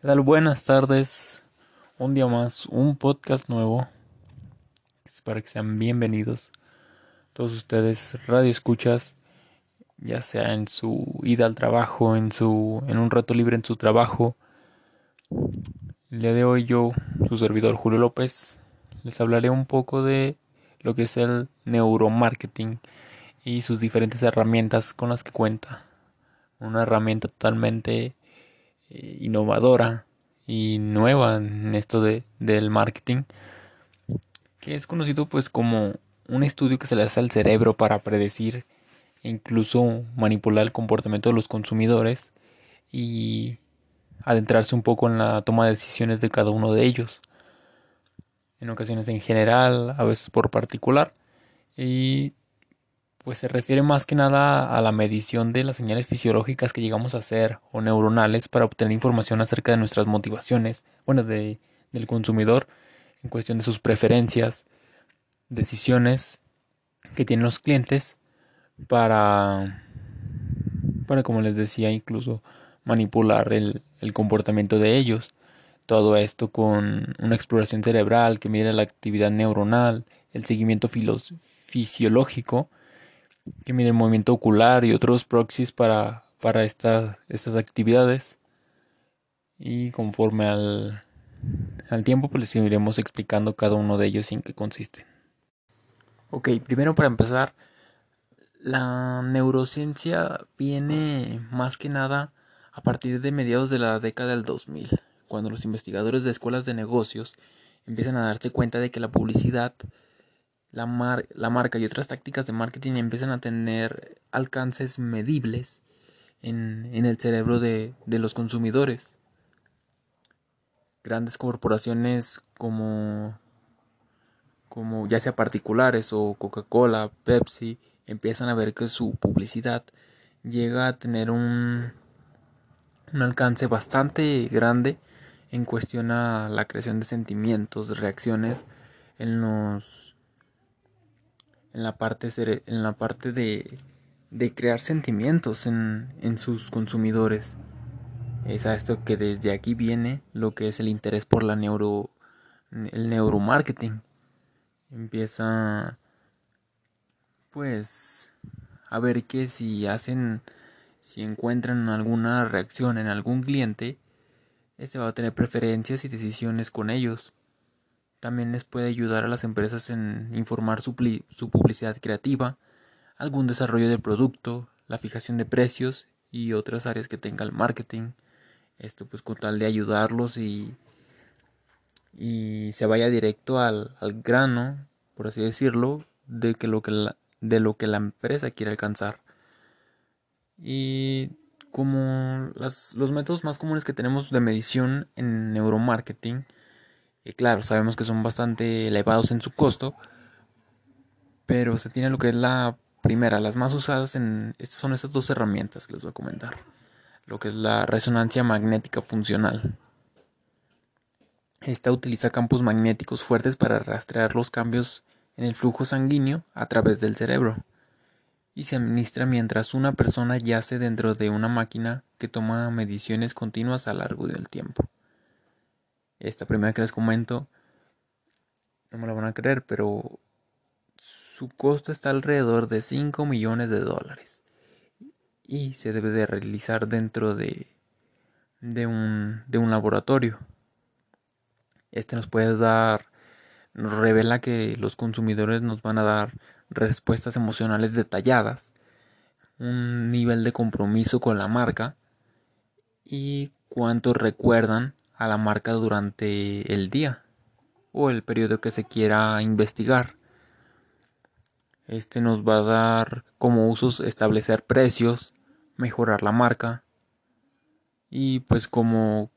¿Qué tal? Buenas tardes. Un día más, un podcast nuevo. Espero que sean bienvenidos. Todos ustedes, radio escuchas, ya sea en su ida al trabajo, en su en un rato libre en su trabajo. El día de hoy yo, su servidor Julio López, les hablaré un poco de lo que es el neuromarketing y sus diferentes herramientas con las que cuenta. Una herramienta totalmente innovadora y nueva en esto de, del marketing, que es conocido pues como un estudio que se le hace al cerebro para predecir e incluso manipular el comportamiento de los consumidores y adentrarse un poco en la toma de decisiones de cada uno de ellos. En ocasiones en general, a veces por particular. Y pues se refiere más que nada a la medición de las señales fisiológicas que llegamos a hacer o neuronales para obtener información acerca de nuestras motivaciones, bueno, de, del consumidor en cuestión de sus preferencias, decisiones que tienen los clientes para, para como les decía, incluso manipular el, el comportamiento de ellos. Todo esto con una exploración cerebral que mide la actividad neuronal, el seguimiento fisiológico que mide el movimiento ocular y otros proxies para, para estas actividades. Y conforme al, al tiempo, pues les iremos explicando cada uno de ellos en qué consiste. Ok, primero para empezar, la neurociencia viene más que nada a partir de mediados de la década del 2000, cuando los investigadores de escuelas de negocios empiezan a darse cuenta de que la publicidad la, marca y otras tácticas de marketing empiezan a tener alcances medibles en, el cerebro de, los consumidores. Grandes corporaciones como, como ya sea particulares o Coca-Cola, Pepsi, empiezan a ver que su publicidad llega a tener un, un alcance bastante grande en cuestión a la creación de sentimientos, reacciones en los en la parte, en la parte de, de crear sentimientos en, en sus consumidores. Es a esto que desde aquí viene lo que es el interés por la neuro el neuromarketing. Empieza pues a ver que si hacen si encuentran alguna reacción en algún cliente, este va a tener preferencias y decisiones con ellos. También les puede ayudar a las empresas en informar su, publicidad creativa, algún desarrollo del producto, la fijación de precios y otras áreas que tenga el marketing. Esto pues con tal de ayudarlos y, y se vaya directo al, grano, por así decirlo, de, que lo que la, de lo que la empresa quiere alcanzar. Y como las, los métodos más comunes que tenemos de medición en neuromarketing, claro, sabemos que son bastante elevados en su costo, pero se tiene lo que es la primera, las más usadas en son estas dos herramientas que les voy a comentar. Lo que es la resonancia magnética funcional. Esta utiliza campos magnéticos fuertes para rastrear los cambios en el flujo sanguíneo a través del cerebro y se administra mientras una persona yace dentro de una máquina que toma mediciones continuas a lo largo del tiempo. Esta primera que les comento, no me la van a creer, pero su costo está alrededor de 5 millones de dólares. Y se debe de realizar dentro de, de, un, de un laboratorio. Este nos puede dar, nos revela que los consumidores nos van a dar respuestas emocionales detalladas, un nivel de compromiso con la marca y cuánto recuerdan a la marca durante el día o el periodo que se quiera investigar. Este nos va a dar como usos establecer precios, mejorar la marca y pues como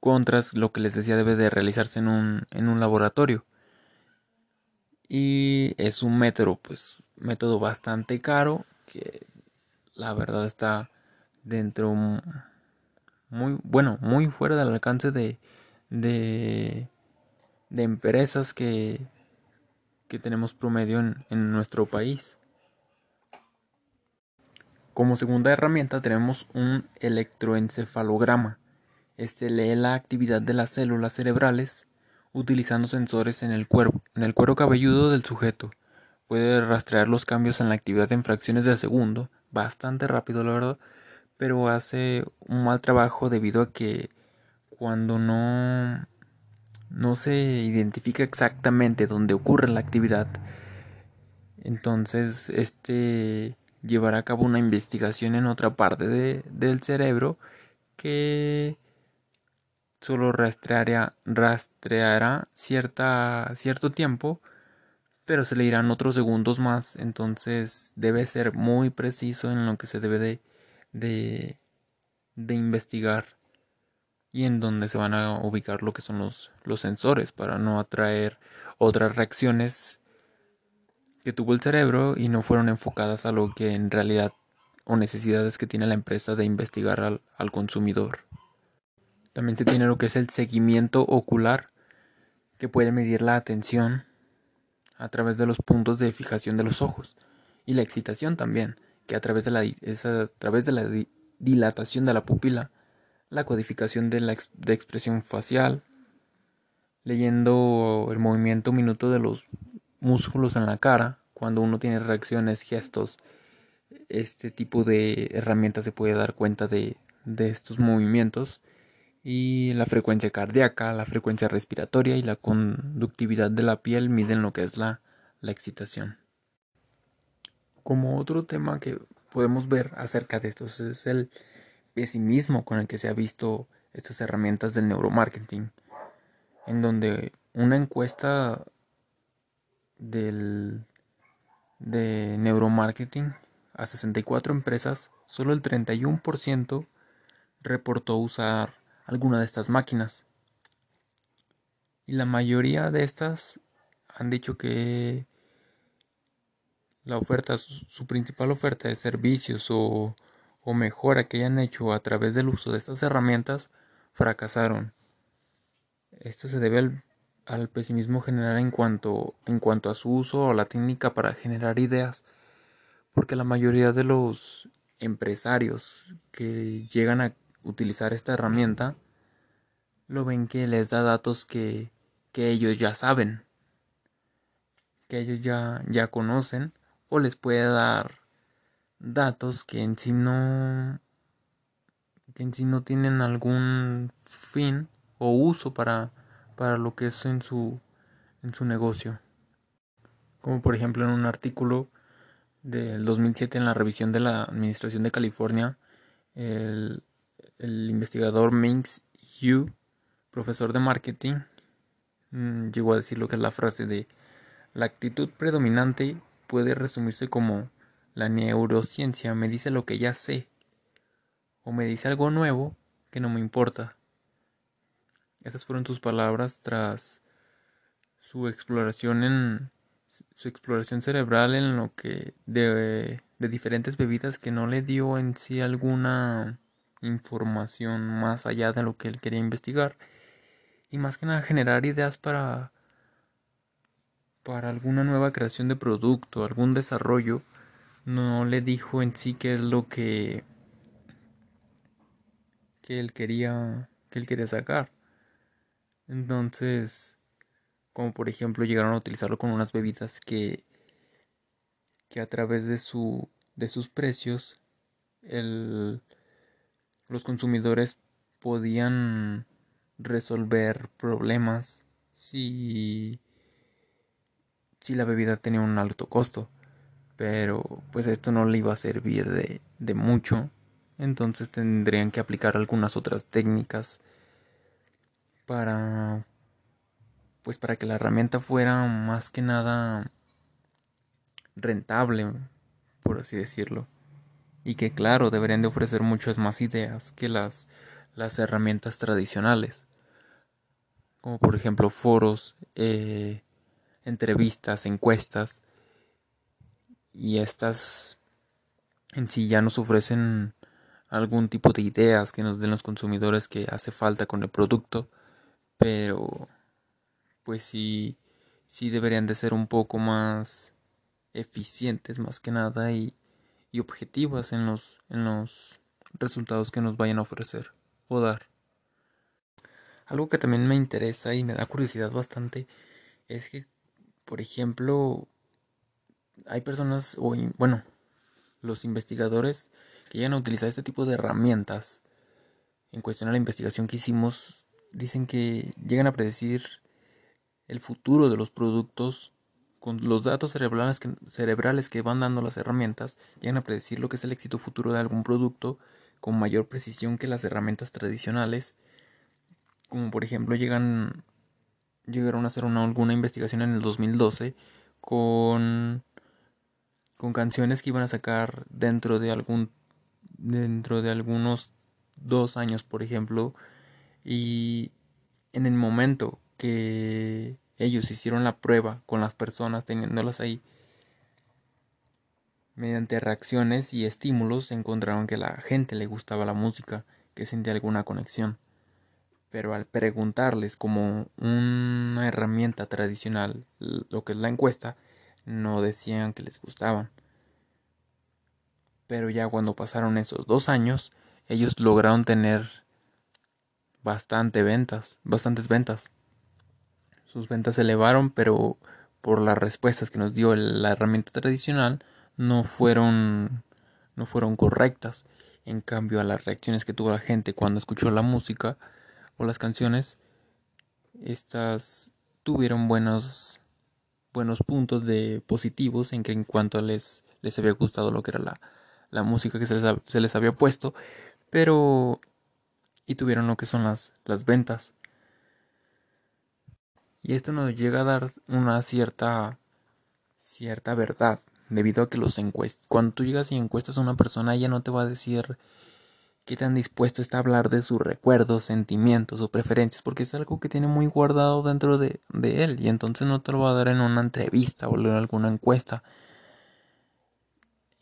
contras lo que les decía debe de realizarse en un, en un laboratorio. Y es un método pues método bastante caro que la verdad está dentro muy bueno, muy fuera del alcance de, de, de empresas que, que tenemos promedio en, en nuestro país. Como segunda herramienta tenemos un electroencefalograma. Este lee la actividad de las células cerebrales utilizando sensores en el cuero, en el cuero cabelludo del sujeto. Puede rastrear los cambios en la actividad en fracciones de segundo, bastante rápido la verdad, pero hace un mal trabajo debido a que cuando no no se identifica exactamente dónde ocurre la actividad, entonces este llevará a cabo una investigación en otra parte de, del cerebro que solo rastreará, rastreará cierta, cierto tiempo, pero se le irán otros segundos más, entonces debe ser muy preciso en lo que se debe de, de, de investigar y en donde se van a ubicar lo que son los, los sensores para no atraer otras reacciones que tuvo el cerebro y no fueron enfocadas a lo que en realidad o necesidades que tiene la empresa de investigar al, al consumidor. También se tiene lo que es el seguimiento ocular, que puede medir la atención a través de los puntos de fijación de los ojos y la excitación también, que a través de la, es a través de la dilatación de la pupila la codificación de la de expresión facial, leyendo el movimiento minuto de los músculos en la cara, cuando uno tiene reacciones, gestos, este tipo de herramientas se puede dar cuenta de, de estos movimientos y la frecuencia cardíaca, la frecuencia respiratoria y la conductividad de la piel miden lo que es la, la excitación. Como otro tema que podemos ver acerca de esto es el pesimismo con el que se ha visto estas herramientas del neuromarketing, en donde una encuesta del, de neuromarketing a 64 empresas, solo el 31% reportó usar alguna de estas máquinas. Y la mayoría de estas han dicho que la oferta, su principal oferta de servicios o o mejora que hayan hecho a través del uso de estas herramientas fracasaron. Esto se debe al, pesimismo general en cuanto, en cuanto a su uso o la técnica para generar ideas, porque la mayoría de los empresarios que llegan a utilizar esta herramienta lo ven que les da datos que, que ellos ya saben, que ellos ya, ya conocen o les puede dar datos que en sí no que en no tienen algún fin o uso para, para lo que es en su en su negocio. Como por ejemplo en un artículo del 2007 en la revisión de la Administración de California, el, el investigador Minx Yu, profesor de marketing, mm, llegó a decir lo que es la frase de la actitud predominante puede resumirse como la neurociencia me dice lo que ya sé o me dice algo nuevo que no me importa. Esas fueron sus palabras tras su exploración en su exploración cerebral en lo que de, de diferentes bebidas que no le dio en sí alguna información más allá de lo que él quería investigar y más que nada generar ideas para para alguna nueva creación de producto, algún desarrollo no le dijo en sí qué es lo que que él quería que él quería sacar. Entonces, como por ejemplo llegaron a utilizarlo con unas bebidas que que a través de su de sus precios el, los consumidores podían resolver problemas si si la bebida tenía un alto costo pero pues esto no le iba a servir de, de mucho. Entonces tendrían que aplicar algunas otras técnicas para pues para que la herramienta fuera más que nada rentable por así decirlo. Y que claro deberían de ofrecer muchas más ideas que las las herramientas tradicionales. Como por ejemplo foros eh, entrevistas encuestas y estas en sí ya nos ofrecen algún tipo de ideas que nos den los consumidores que hace falta con el producto, pero pues sí, sí deberían de ser un poco más eficientes más que nada y, y objetivas en los, en los resultados que nos vayan a ofrecer o dar. Algo que también me interesa y me da curiosidad bastante es que, por ejemplo, hay personas, o bueno, los investigadores que llegan a utilizar este tipo de herramientas en cuestión a la investigación que hicimos, dicen que llegan a predecir el futuro de los productos con los datos cerebrales cerebrales que van dando las herramientas, llegan a predecir lo que es el éxito futuro de algún producto con mayor precisión que las herramientas tradicionales, como por ejemplo llegan llegaron a hacer una, alguna investigación en el 2012 con con canciones que iban a sacar dentro de algún dentro de algunos dos años por ejemplo y en el momento que ellos hicieron la prueba con las personas teniéndolas ahí. Mediante reacciones y estímulos encontraron que la gente le gustaba la música, que sentía alguna conexión. Pero al preguntarles como una herramienta tradicional lo que es la encuesta, no decían que les gustaban. Pero ya cuando pasaron esos dos años, ellos lograron tener bastante ventas, bastantes ventas. Sus ventas se elevaron, pero por las respuestas que nos dio la herramienta tradicional no fueron no fueron correctas. En cambio, a las reacciones que tuvo la gente cuando escuchó la música o las canciones, estas tuvieron buenos buenos puntos de positivos en que en cuanto les les había gustado lo que era la, la música que se les, se les había puesto, pero y tuvieron lo que son las, las ventas. Y esto nos llega a dar una cierta cierta verdad, debido a que los encuestas, cuando tú llegas y encuestas a una persona, ella no te va a decir qué tan dispuesto está a hablar de sus recuerdos, sentimientos o preferencias, porque es algo que tiene muy guardado dentro de, de él, y entonces no te lo va a dar en una entrevista o en alguna encuesta.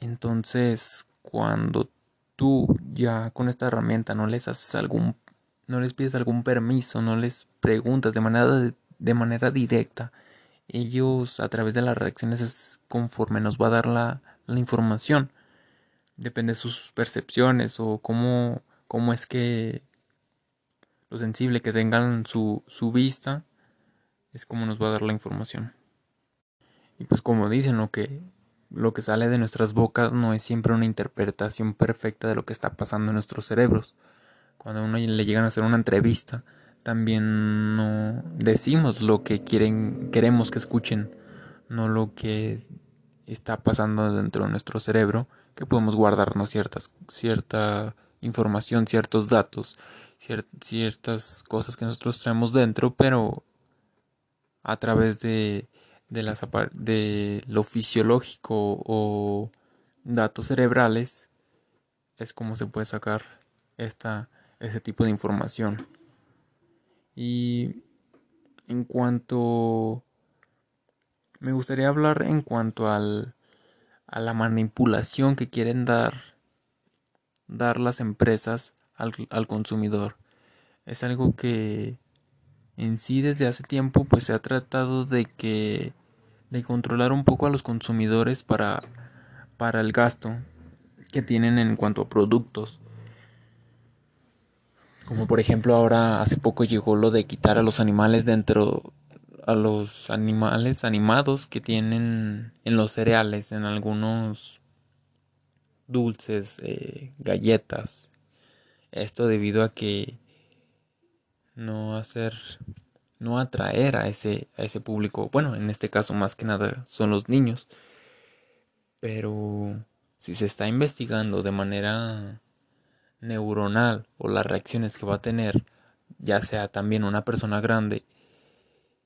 Entonces, cuando tú ya con esta herramienta no les haces algún, no les pides algún permiso, no les preguntas de manera de manera directa. Ellos a través de las reacciones es conforme nos va a dar la, la información. Depende de sus percepciones o cómo, cómo es que lo sensible que tengan su, su vista es como nos va a dar la información. Y pues como dicen, lo que, lo que sale de nuestras bocas no es siempre una interpretación perfecta de lo que está pasando en nuestros cerebros. Cuando a uno le llegan a hacer una entrevista, también no decimos lo que quieren, queremos que escuchen, no lo que está pasando dentro de nuestro cerebro, que podemos guardarnos ciertas, cierta información, ciertos datos, ciertas cosas que nosotros traemos dentro, pero a través de, de, las, de lo fisiológico o datos cerebrales es como se puede sacar esta, ese tipo de información. Y en cuanto... Me gustaría hablar en cuanto al, a la manipulación que quieren dar, dar las empresas al, al consumidor. Es algo que en sí desde hace tiempo pues se ha tratado de que de controlar un poco a los consumidores para para el gasto que tienen en cuanto a productos como por ejemplo ahora hace poco llegó lo de quitar a los animales dentro a los animales animados que tienen en los cereales, en algunos dulces, eh, galletas. Esto debido a que no hacer, no atraer a ese, a ese público. Bueno, en este caso más que nada son los niños. Pero si se está investigando de manera neuronal o las reacciones que va a tener, ya sea también una persona grande,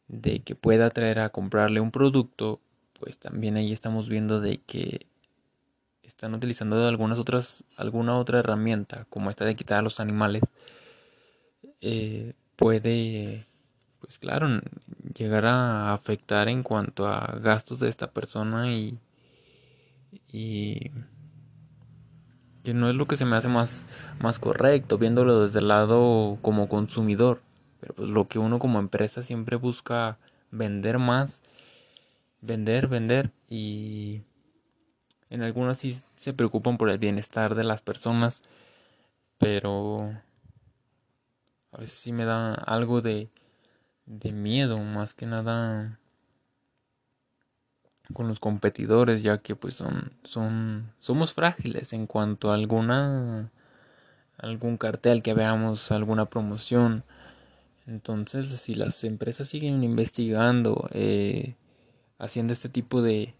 de que pueda traer a comprarle un producto, pues también ahí estamos viendo de que están utilizando algunas otras, alguna otra herramienta, como esta de quitar a los animales, eh, puede, pues claro, llegar a afectar en cuanto a gastos de esta persona y, y que no es lo que se me hace más, más correcto, viéndolo desde el lado como consumidor. Pero pues lo que uno como empresa siempre busca vender más, vender, vender y en algunas sí se preocupan por el bienestar de las personas, pero a veces sí me da algo de, de miedo, más que nada con los competidores, ya que pues son, son, somos frágiles en cuanto a alguna, algún cartel que veamos, alguna promoción. Entonces, si las empresas siguen investigando, eh, haciendo este tipo de,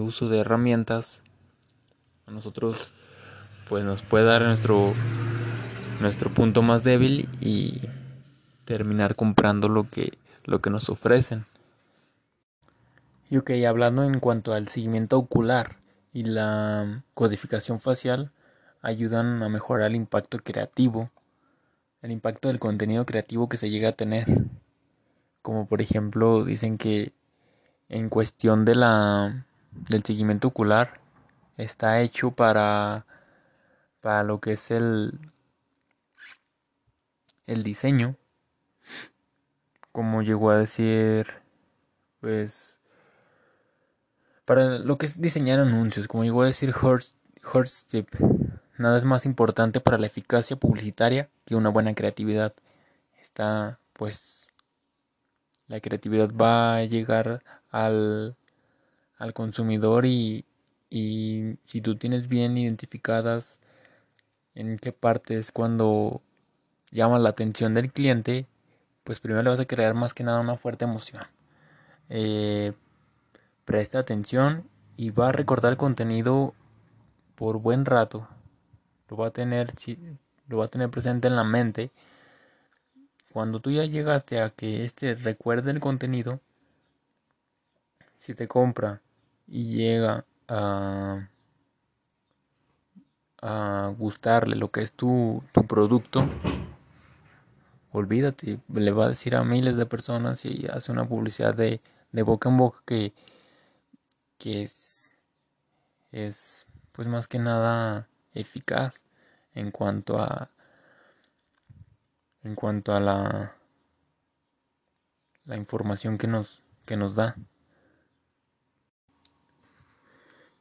uso de herramientas, a nosotros pues nos puede dar nuestro nuestro punto más débil y terminar comprando lo que lo que nos ofrecen. Y ok, hablando en cuanto al seguimiento ocular y la codificación facial, ayudan a mejorar el impacto creativo, el impacto del contenido creativo que se llega a tener. Como por ejemplo, dicen que en cuestión de la del seguimiento ocular está hecho para para lo que es el el diseño como llegó a decir pues para lo que es diseñar anuncios, como llegó a decir Horst, Tip, nada es más importante para la eficacia publicitaria que una buena creatividad. Está, pues, la creatividad va a llegar al, al consumidor y, y si tú tienes bien identificadas en qué parte es cuando llama la atención del cliente, pues primero le vas a crear más que nada una fuerte emoción. Eh, Presta atención y va a recordar el contenido por buen rato. Lo va a tener, lo va a tener presente en la mente. Cuando tú ya llegaste a que este recuerde el contenido, si te compra y llega a, a gustarle lo que es tu, tu producto, olvídate, le va a decir a miles de personas y hace una publicidad de, de boca en boca que que es, es pues más que nada eficaz en cuanto a en cuanto a la la información que nos que nos da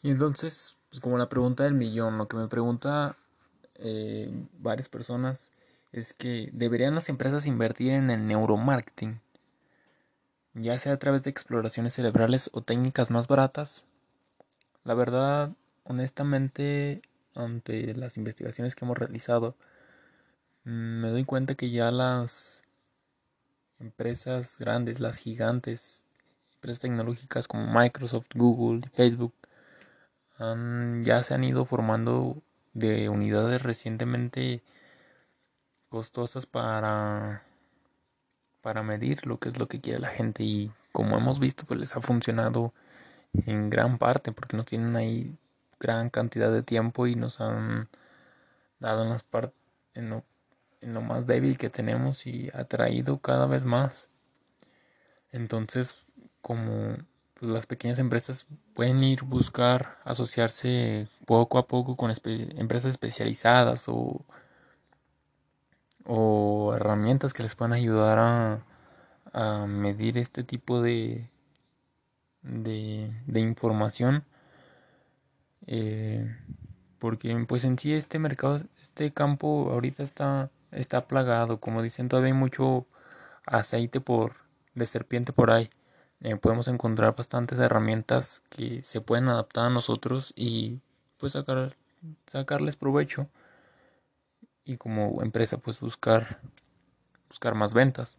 y entonces pues como la pregunta del millón lo que me pregunta eh, varias personas es que deberían las empresas invertir en el neuromarketing ya sea a través de exploraciones cerebrales o técnicas más baratas. La verdad, honestamente, ante las investigaciones que hemos realizado, mm, me doy cuenta que ya las empresas grandes, las gigantes, empresas tecnológicas como Microsoft, Google, Facebook, ya se han ido formando de unidades recientemente costosas para para medir lo que es lo que quiere la gente. Y como hemos visto pues les ha funcionado en gran parte porque nos tienen ahí gran cantidad de tiempo y nos han dado en las en lo, en lo más débil que tenemos y atraído cada vez más entonces como pues, las pequeñas empresas pueden ir buscar asociarse poco a poco con empresas especializadas o o herramientas que les puedan ayudar a, a medir este tipo de, de, de información. Eh, porque pues en sí este mercado, este campo ahorita está, está plagado. Como dicen, todavía hay mucho aceite por, de serpiente por ahí. Eh, podemos encontrar bastantes herramientas que se pueden adaptar a nosotros y pues sacar, sacarles provecho y como empresa pues buscar buscar más ventas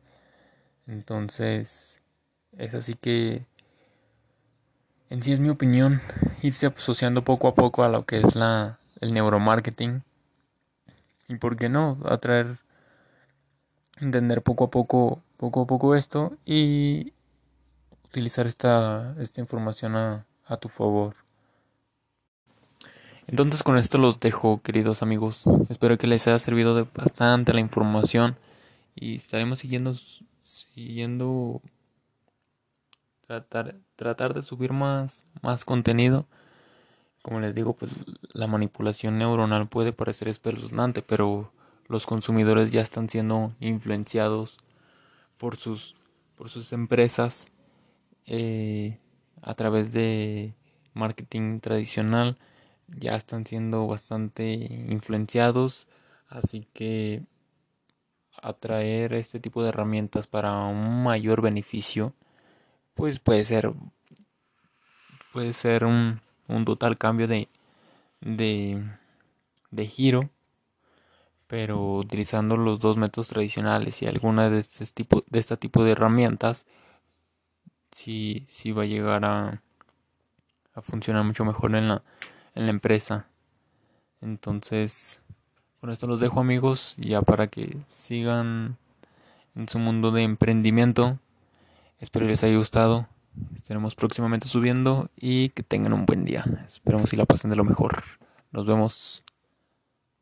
entonces es así que en sí es mi opinión irse asociando poco a poco a lo que es la el neuromarketing y por qué no atraer entender poco a poco poco a poco esto y utilizar esta esta información a, a tu favor entonces con esto los dejo, queridos amigos. Espero que les haya servido de bastante la información y estaremos siguiendo siguiendo tratar tratar de subir más más contenido. Como les digo, pues la manipulación neuronal puede parecer espeluznante, pero los consumidores ya están siendo influenciados por sus por sus empresas eh, a través de marketing tradicional ya están siendo bastante influenciados, así que atraer este tipo de herramientas para un mayor beneficio, pues puede ser puede ser un, un total cambio de, de, de giro pero utilizando los dos métodos tradicionales y alguna de este tipo de este tipo de herramientas sí, sí va a llegar a, a funcionar mucho mejor en la, en la empresa. Entonces con esto los dejo amigos ya para que sigan en su mundo de emprendimiento espero les haya gustado. Estaremos próximamente subiendo y que tengan un buen día. Esperemos si la pasen de lo mejor. Nos vemos